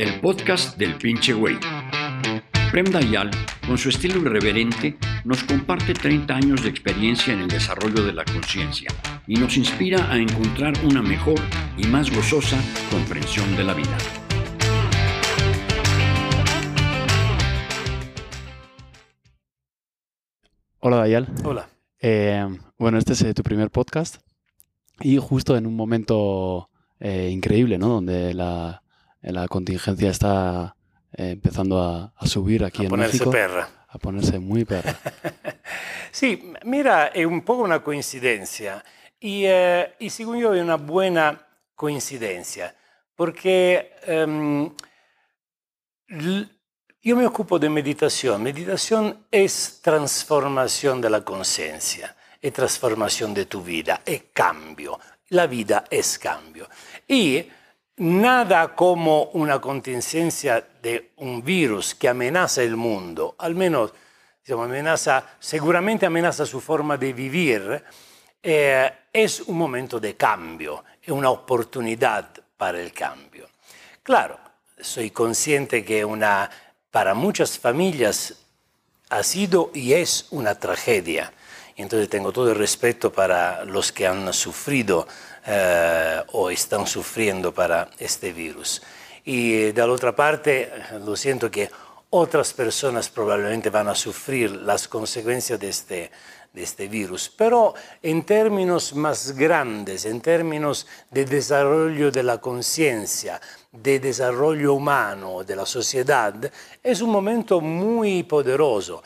el podcast del pinche güey. Prem Dayal, con su estilo irreverente, nos comparte 30 años de experiencia en el desarrollo de la conciencia y nos inspira a encontrar una mejor y más gozosa comprensión de la vida. Hola Dayal. Hola. Eh, bueno, este es eh, tu primer podcast y justo en un momento eh, increíble, ¿no? Donde la, la contingencia está eh, empezando a, a, subir aquí a en ponerse México. perra. A ponerse muy perra. sí, mira, è un po' una coincidenza y, eh, y según yo è una buena coincidencia porque um, yo me ocupo de meditación. Meditación es transformación de la conciencia, es transformación de tu vida, es cambio. La vida es cambio. Y nada como una contingencia de un virus que amenaza el mundo, al menos diciamo, amenaza, seguramente amenaza su forma de vivir, eh, es un momento de cambio, es una oportunidad para el cambio. Claro, soy consciente que una, para muchas familias ha sido y es una tragedia. Entonces tengo todo el respeto para los que han sufrido eh, o están sufriendo para este virus. Y de la otra parte, lo siento que otras personas probablemente van a sufrir las consecuencias de este, de este virus, pero en términos más grandes, en términos de desarrollo de la conciencia, de desarrollo humano, de la sociedad, es un momento muy poderoso.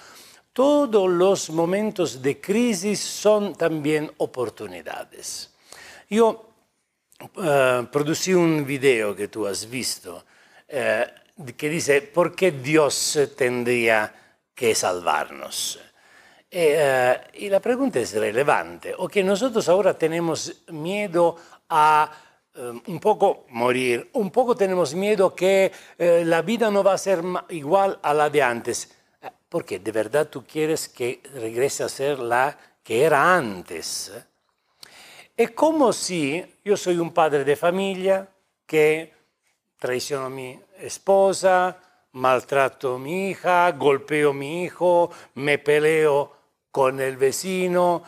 Todos los momentos de crisis son también oportunidades. Yo uh, producí un video que tú has visto que dice, ¿por qué Dios tendría que salvarnos? Y, uh, y, la pregunta es relevante, o que nosotros ahora tenemos miedo a um, un poco morir, un poco tenemos miedo que la vida no va a ser igual a la de antes. Porque de verdad tú quieres que regrese a ser la que era antes. Es como si yo soy un padre de familia que traiciono a mi esposa, maltrato a mi hija, golpeo a mi hijo, me peleo con el vecino,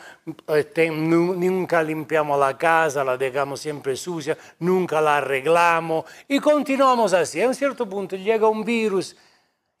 nunca limpiamos la casa, la dejamos siempre sucia, nunca la arreglamos y continuamos así. A un cierto punto llega un virus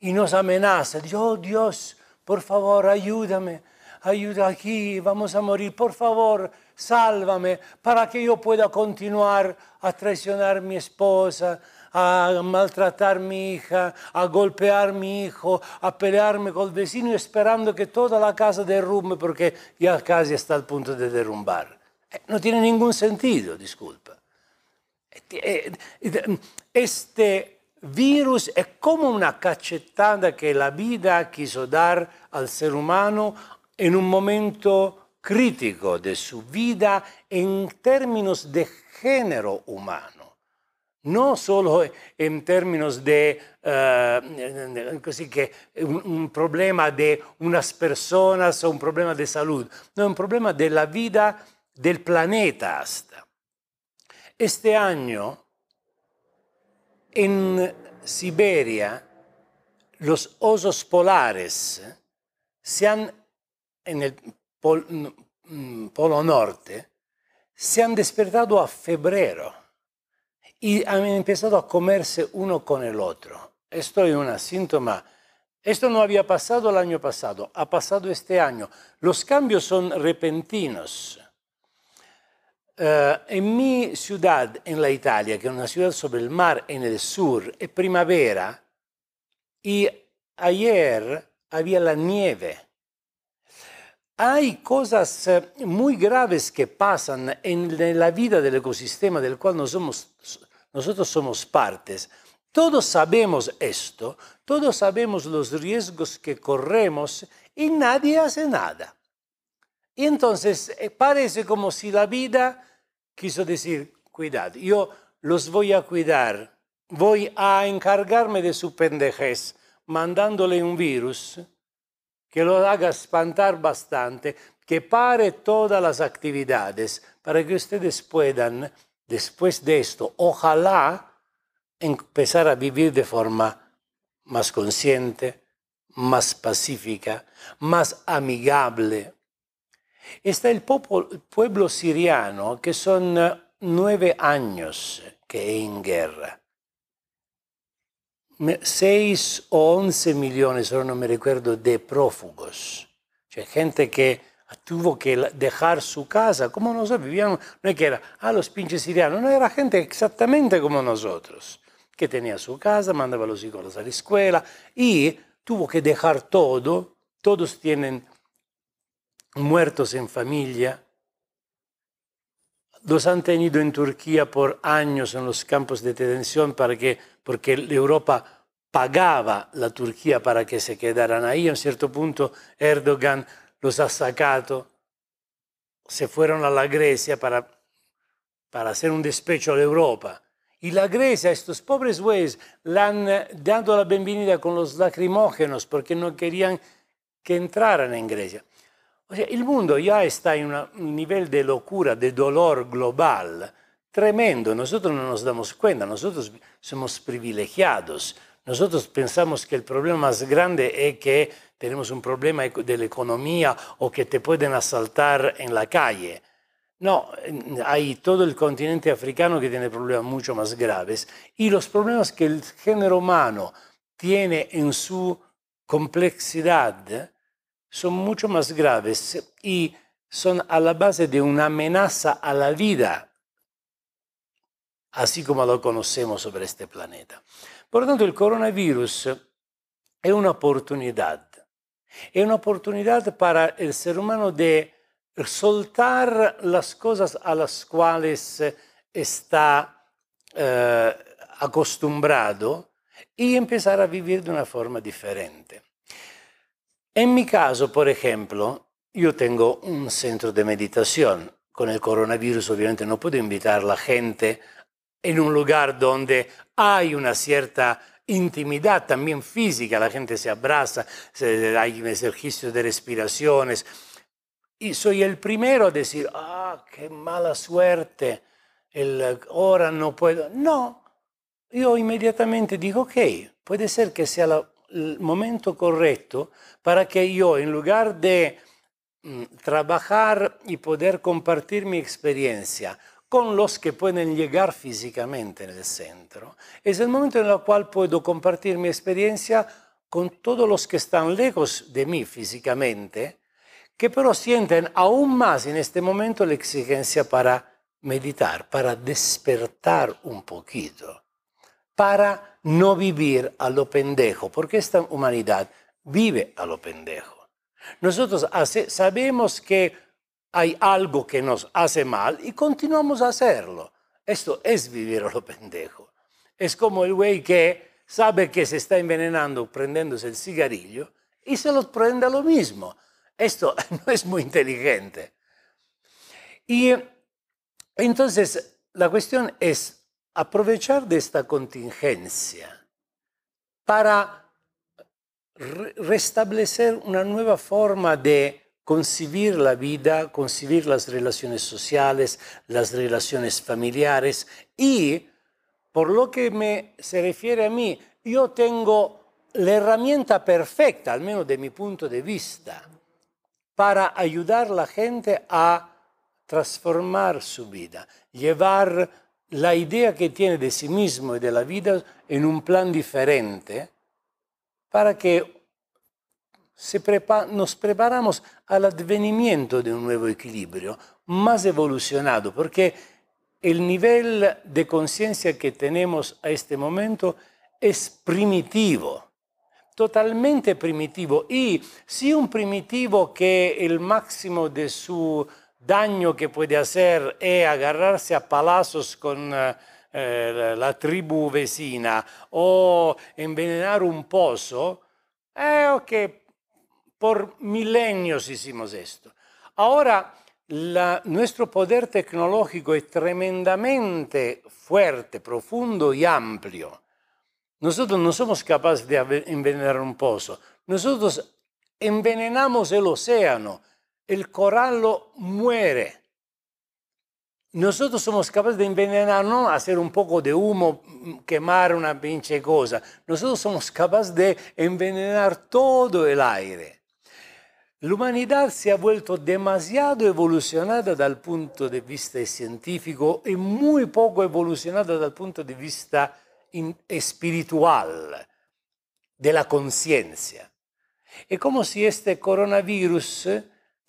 y nos amenaza. Dios, oh, Dios, por favor, ayúdame, ayuda aquí, vamos a morir, por favor, sálvame para que yo pueda continuar a traicionar a mi esposa, a maltratar a mi hija, a golpear a mi hijo, a pelearme con el vecino esperando que toda la casa derrumbe porque ya casi está al punto de derrumbar. No tiene ningún sentido, disculpa. Este virus è come una cachetada che la vida quiso dar al ser humano en un momento crítico de su vida en términos de género humano, no solo en términos de uh, un, problema de unas personas o un problema de salud, no, un problema de la vida del planeta hasta. Este año en Siberia, los osos polares se han, en el pol, Polo Norte, se han despertado a febrero y han empezado a comerse uno con el otro. Esto es un síntoma. Esto no había pasado el año pasado, ha pasado este año. Los cambios son repentinos. Uh, en mi ciudad, en la Italia, que es una ciudad sobre el mar en el sur, es primavera y ayer había la nieve. Hay cosas muy graves que pasan en la vida del ecosistema del cual nosotros somos partes. Todos sabemos esto, todos sabemos los riesgos que corremos y nadie hace nada. Y entonces parece como si la vida quiso decir, cuidado, yo los voy a cuidar, voy a encargarme de su pendejez, mandándole un virus que lo haga espantar bastante, que pare todas las actividades para que ustedes puedan, después de esto, ojalá empezar a vivir de forma más consciente, más pacífica, más amigable. Está el pueblo siriano, que son eh, nueve años que es en guerra. Seis o once millones, ahora no me recuerdo, de prófugos. Gente que tuvo que dejar su casa, como nosotros vivíamos, no es que era, ah, los pinches sirianos, no, era gente exactamente como nosotros, que tenía su casa, mandaba a los hijos a la escuela y tuvo que dejar todo, todos tienen muertos en familia, los han tenido en Turquía por años en los campos de detención para que, porque Europa pagaba la Turquía para que se quedaran ahí. A un cierto punto Erdogan los ha sacado, se fueron a la Grecia para, para hacer un despecho a la Europa. Y la Grecia, estos pobres güeyes, le han dado la bienvenida con los lacrimógenos porque no querían que entraran en Grecia. O sea, el mundo ya está en un nivel de locura, de dolor global tremendo. Nosotros no nos damos cuenta, nosotros somos privilegiados. Nosotros pensamos que el problema más grande es que tenemos un problema de la economía o que te pueden asaltar en la calle. No, hay todo el continente africano que tiene problemas mucho más graves y los problemas que el género humano tiene en su complejidad son mucho más graves y son a la base de una amenaza a la vida, así como lo conocemos sobre este planeta. Por lo tanto, el coronavirus es una oportunidad. Es una oportunidad para el ser humano de soltar las cosas a las cuales está eh, acostumbrado y empezar a vivir de una forma diferente. En mi caso, por ejemplo, yo tengo un centro de meditación. Con el coronavirus obviamente no puedo invitar a la gente en un lugar donde hay una cierta intimidad también física, la gente se abraza, hay ejercicios de respiraciones. Y soy el primero a decir, ah, qué mala suerte, ahora no puedo. No, yo inmediatamente digo, ok, puede ser que sea el momento correcto para que yo, en lugar de mm, trabajar y poder compartir mi experiencia con los que pueden llegar físicamente en el centro. Es el momento en el cual puedo compartir mi experiencia con todos los que están lejos de mí físicamente, que pero sienten aún más en este momento la exigencia para meditar, para despertar un poquito, para no vivir a lo pendejo, porque esta humanidad vive a lo pendejo. Nosotros sabemos que hay algo que nos hace mal y continuamos a hacerlo. Esto es vivir a lo pendejo. Es como el güey que sabe que se está envenenando prendiéndose el cigarrillo y se lo prende a lo mismo. Esto no es muy inteligente. Y entonces la cuestión es aprovechar de esta contingencia para restablecer una nueva forma de concebir la vida, concebir las relaciones sociales, las relaciones familiares. Y, por lo que me, se refiere a mí, yo tengo la herramienta perfecta, al menos de mi punto de vista, para ayudar a la gente a transformar su vida, llevar la idea que tiene de sí mismo y de la vida en un plan diferente, para que nos preparamos al advenimiento de un nuevo equilibrio más evolucionado, porque el nivel de conciencia que tenemos a este momento es primitivo, totalmente primitivo. Y si un primitivo que el máximo de su daño que puede hacer es agarrarse a palazos con eh, la tribu vecina o envenenar un pozo, eh, ok, por milenios hicimos esto. Ahora nuestro poder tecnológico es tremendamente fuerte, profundo y amplio. Nosotros no somos capaces de envenenar un pozo. Nosotros envenenamos el océano. El corallo muere. nosotros somos capaces de envenenar, no hacer un poco de humo, quemar una pinche cosa. Nosotros somos capaces de envenenar todo el aire. La humanidad se ha vuelto demasiado evolucionada dal punto de vista científico y muy poco evolucionada dal punto de vista espiritual, de la conciencia. Es como si este coronavirus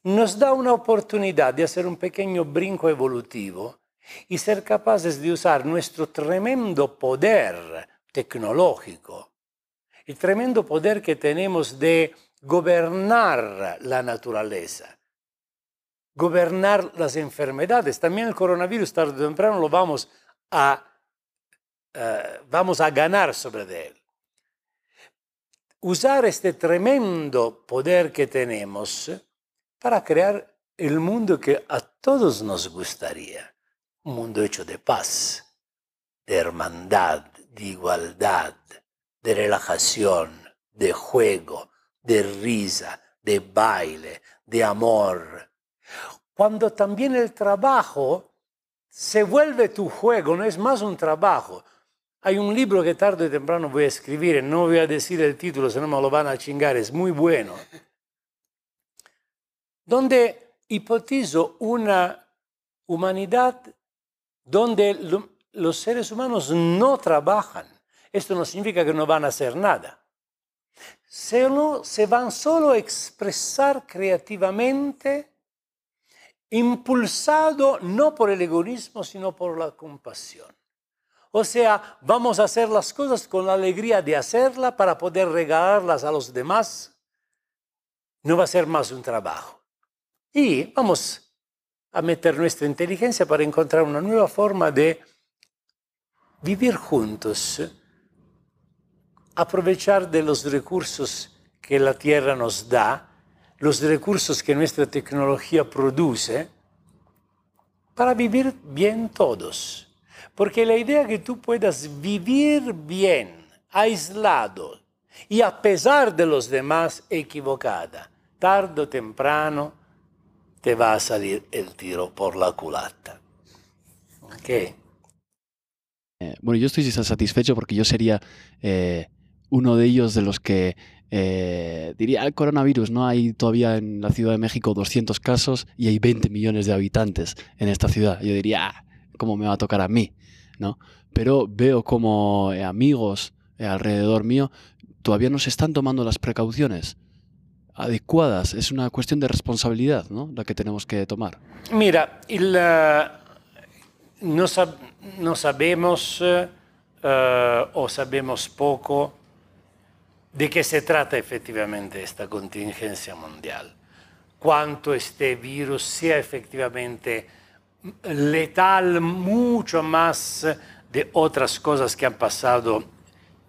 nos da una oportunidad de hacer un pequeño brinco evolutivo y ser capaces de usar nuestro tremendo poder tecnológico, el tremendo poder que tenemos de gobernar la naturaleza, gobernar las enfermedades. También el coronavirus tarde o temprano lo vamos a, uh, vamos a ganar sobre él. Usar este tremendo poder que tenemos para crear el mundo que a todos nos gustaría. Un mundo hecho de paz, de hermandad, de igualdad, de relajación, de juego, de risa, de baile, de amor. Cuando también el trabajo se vuelve tu juego, no es más un trabajo. Hay un libro que tarde o temprano voy a escribir, no voy a decir el título, si no me lo van a chingar, es muy bueno donde hipotizo una humanidad donde lo, los seres humanos no trabajan. Esto no significa que no van a hacer nada. Se, van solo a expresar creativamente, impulsado no por el egoísmo, sino por la compasión. O sea, vamos a hacer las cosas con la alegría de hacerlas para poder regalarlas a los demás. No va a ser más un trabajo. Y vamos a meter nuestra inteligencia para encontrar una nueva forma de vivir juntos, aprovechar de los recursos que la tierra nos da, los recursos que nuestra tecnología produce, para vivir bien todos. Porque la idea que tú puedas vivir bien, aislado y a pesar de los demás equivocada, tarde o temprano te va a salir el tiro por la culata. ¿Ok? Eh, bueno, yo estoy satisfecho porque yo sería eh, uno de ellos de los que eh, diría, el coronavirus, ¿no? Hay todavía en la Ciudad de México 200 casos y hay 20 millones de habitantes en esta ciudad. Yo diría, ah, ¿cómo me va a tocar a mí? ¿No? Pero veo como amigos alrededor mío todavía no se están tomando las precauciones adecuadas. Es una cuestión de responsabilidad ¿no? la que tenemos que tomar. Mira, el, no, sabemos uh, o sabemos poco de qué se trata efectivamente esta contingencia mundial. Cuánto este virus sea efectivamente letal mucho más de otras cosas que han pasado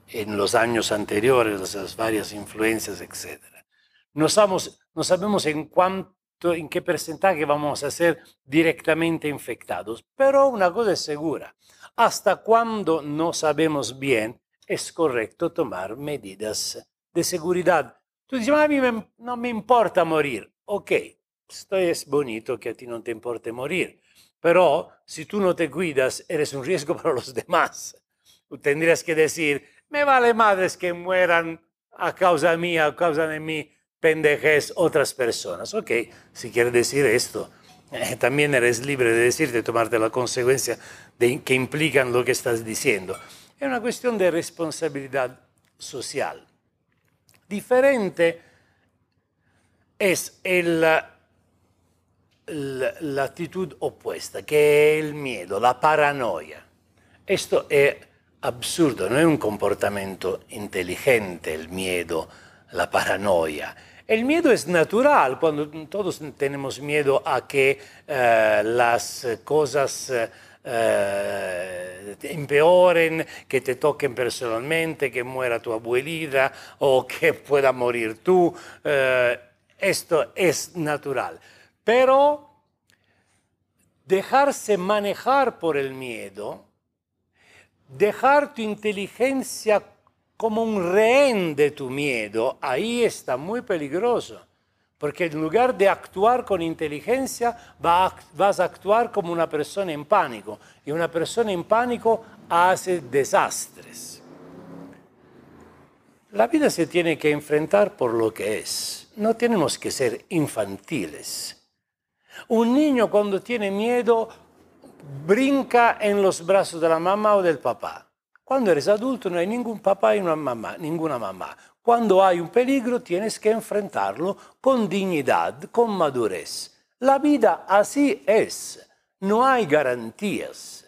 en los años anteriores, las varias influencias, etc. No sabemos, no sabemos en cuánto, en qué porcentaje vamos a ser directamente infectados, pero una cosa es segura, hasta cuando no sabemos bien, es correcto tomar medidas de seguridad. Tú dices, a mí no me importa morir. Ok, esto es bonito que a ti no te importe morir, pero si tú no te cuidas, eres un riesgo para los demás. Tú tendrías que decir, me vale madres que mueran a causa mía, a causa de mí, pendejes otras personas. Ok, si quieres decir esto, eh, también eres libre de decirte, tomarte la consecuencia que implican lo que estás diciendo. Es una cuestión de responsabilidad social. Diferente es el, la actitud opuesta, que es el miedo, la paranoia. Esto es absurdo, no es un comportamiento inteligente el miedo, la paranoia el miedo es natural, cuando todos tenemos miedo a que eh, las cosas eh, empeoren, que te toquen personalmente, que muera tu abuelita o que pueda morir tú. Eh, esto es natural. Pero dejarse manejar por el miedo, dejar tu inteligencia como un rehén de tu miedo, ahí está muy peligroso, Porque en lugar de actuar con inteligencia, vas a actuar como una persona en pánico. Y una persona en pánico hace desastres. La vida se tiene que enfrentar por lo que es. No tenemos que ser infantiles. Un niño cuando tiene miedo brinca en los brazos de la mamá o del papá. Cuando eres adulto no hay ningún papá y una mamá, ninguna mamá. Cuando hay un peligro tienes que enfrentarlo con dignidad, con madurez. La vida así es, no hay garantías.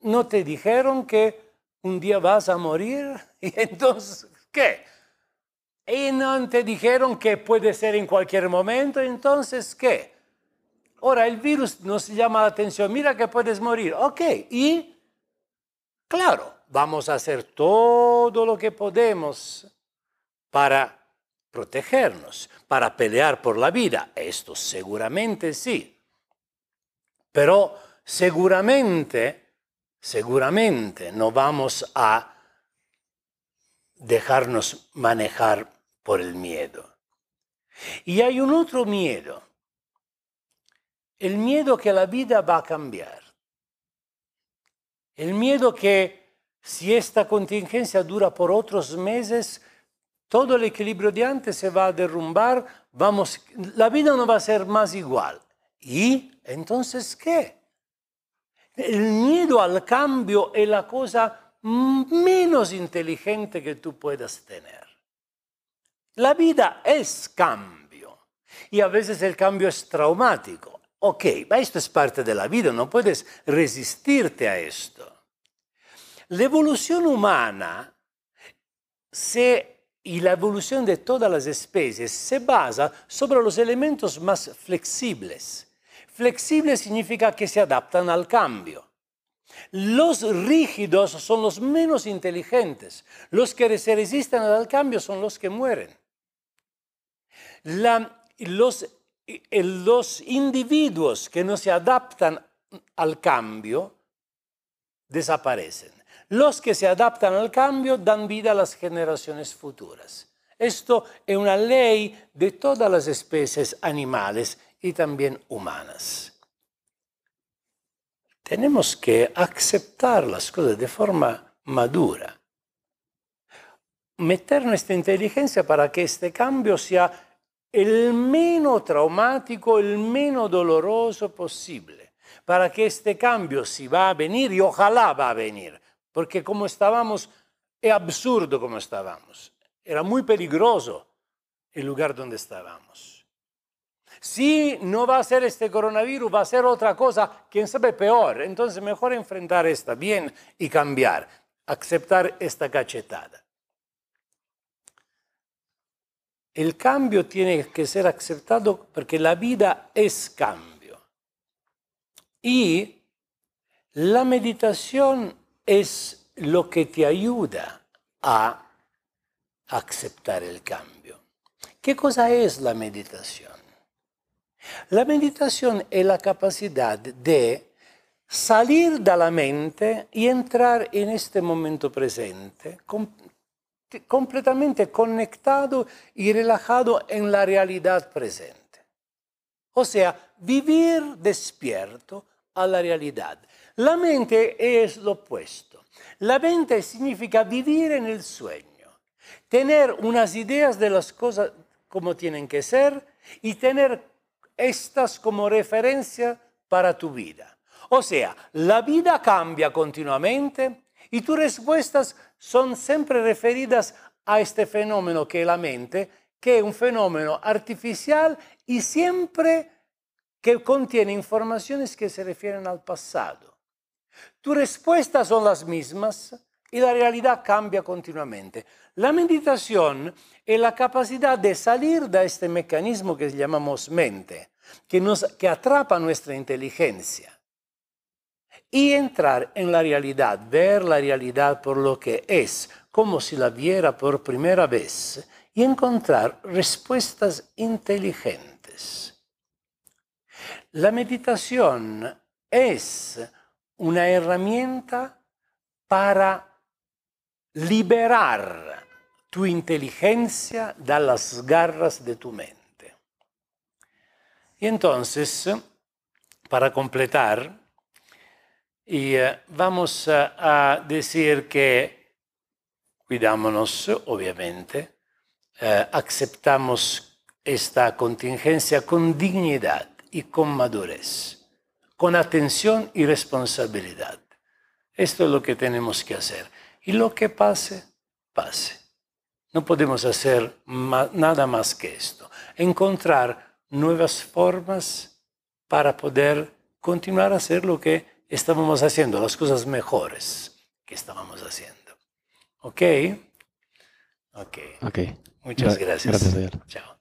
¿No te dijeron que un día vas a morir? ¿Y entonces qué? Y no te dijeron que puede ser en cualquier momento, entonces ¿qué? Ahora el virus nos llama la atención, mira que puedes morir, ok, y claro, vamos a hacer todo lo que podemos para protegernos, para pelear por la vida. Esto seguramente sí. Pero seguramente, seguramente no vamos a dejarnos manejar por el miedo. Y hay un otro miedo, el miedo que la vida va a cambiar, el miedo que si esta contingencia dura por otros meses, todo el equilibrio de antes se va a derrumbar, vamos, la vida no va a ser más igual. ¿Y entonces qué? El miedo al cambio es la cosa menos inteligente que tú puedas tener. La vida es cambio y a veces el cambio es traumático. Ok, esto es parte de la vida, no puedes resistirte a esto. La evolución humana y la evolución de todas las especies se basa sobre los elementos más flexibles. Flexible significa que se adaptan al cambio. Los rígidos son los menos inteligentes. Los que se resisten al cambio son los que mueren. los individuos que no se adaptan al cambio desaparecen. Los que se adaptan al cambio dan vida a las generaciones futuras. Esto es una ley de todas las especies animales y también humanas. Tenemos que aceptar las cosas de forma madura. Meter nuestra inteligencia para que este cambio sea el menos traumático, el menos doloroso posible. Para que este cambio, si va a venir, y ojalá va a venir, porque como estábamos, es absurdo como estábamos. Era muy peligroso el lugar donde estábamos. Si no va a ser este coronavirus, va a ser otra cosa, quién sabe, peor. Entonces mejor enfrentar esta bien y cambiar, aceptar esta cachetada. El cambio tiene que ser aceptado porque la vida es cambio. Y la meditación es lo que te ayuda a aceptar el cambio. ¿Qué cosa es la meditación? La meditación es la capacidad de salir de la mente y entrar en este momento presente, completamente conectado y relajado en la realidad presente. O sea, vivir despierto a la realidad. La mente es lo opuesto. La mente significa vivir en el sueño, tener unas ideas de las cosas como tienen que ser y tener estas como referencia para tu vida. O sea, la vida cambia continuamente y tus respuestas son siempre referidas a este fenómeno que es la mente, que es un fenómeno artificial y siempre que contiene informaciones que se refieren al pasado. Tus respuestas son las mismas y la realidad cambia continuamente. La meditación es la capacidad de salir de este mecanismo que llamamos mente, que, nos, que atrapa nuestra inteligencia y entrar en la realidad, ver la realidad por lo que es, como si la viera por primera vez y encontrar respuestas inteligentes. La meditación es una herramienta para liberar tu inteligencia da las garras de tu mente. Y entonces, para completar, y, eh, vamos a, a decir que cuidámonos, obviamente, eh, aceptamos esta contingencia con dignidad y con madurez, con atención y responsabilidad. Esto es lo que tenemos que hacer. Y lo que pase, pase. No podemos hacer nada más que esto. Encontrar nuevas formas para poder continuar a hacer lo que estábamos haciendo, las cosas mejores que estábamos haciendo. ¿Ok? Ok. Ok. Muchas gracias. Gracias, Ayala. Chao.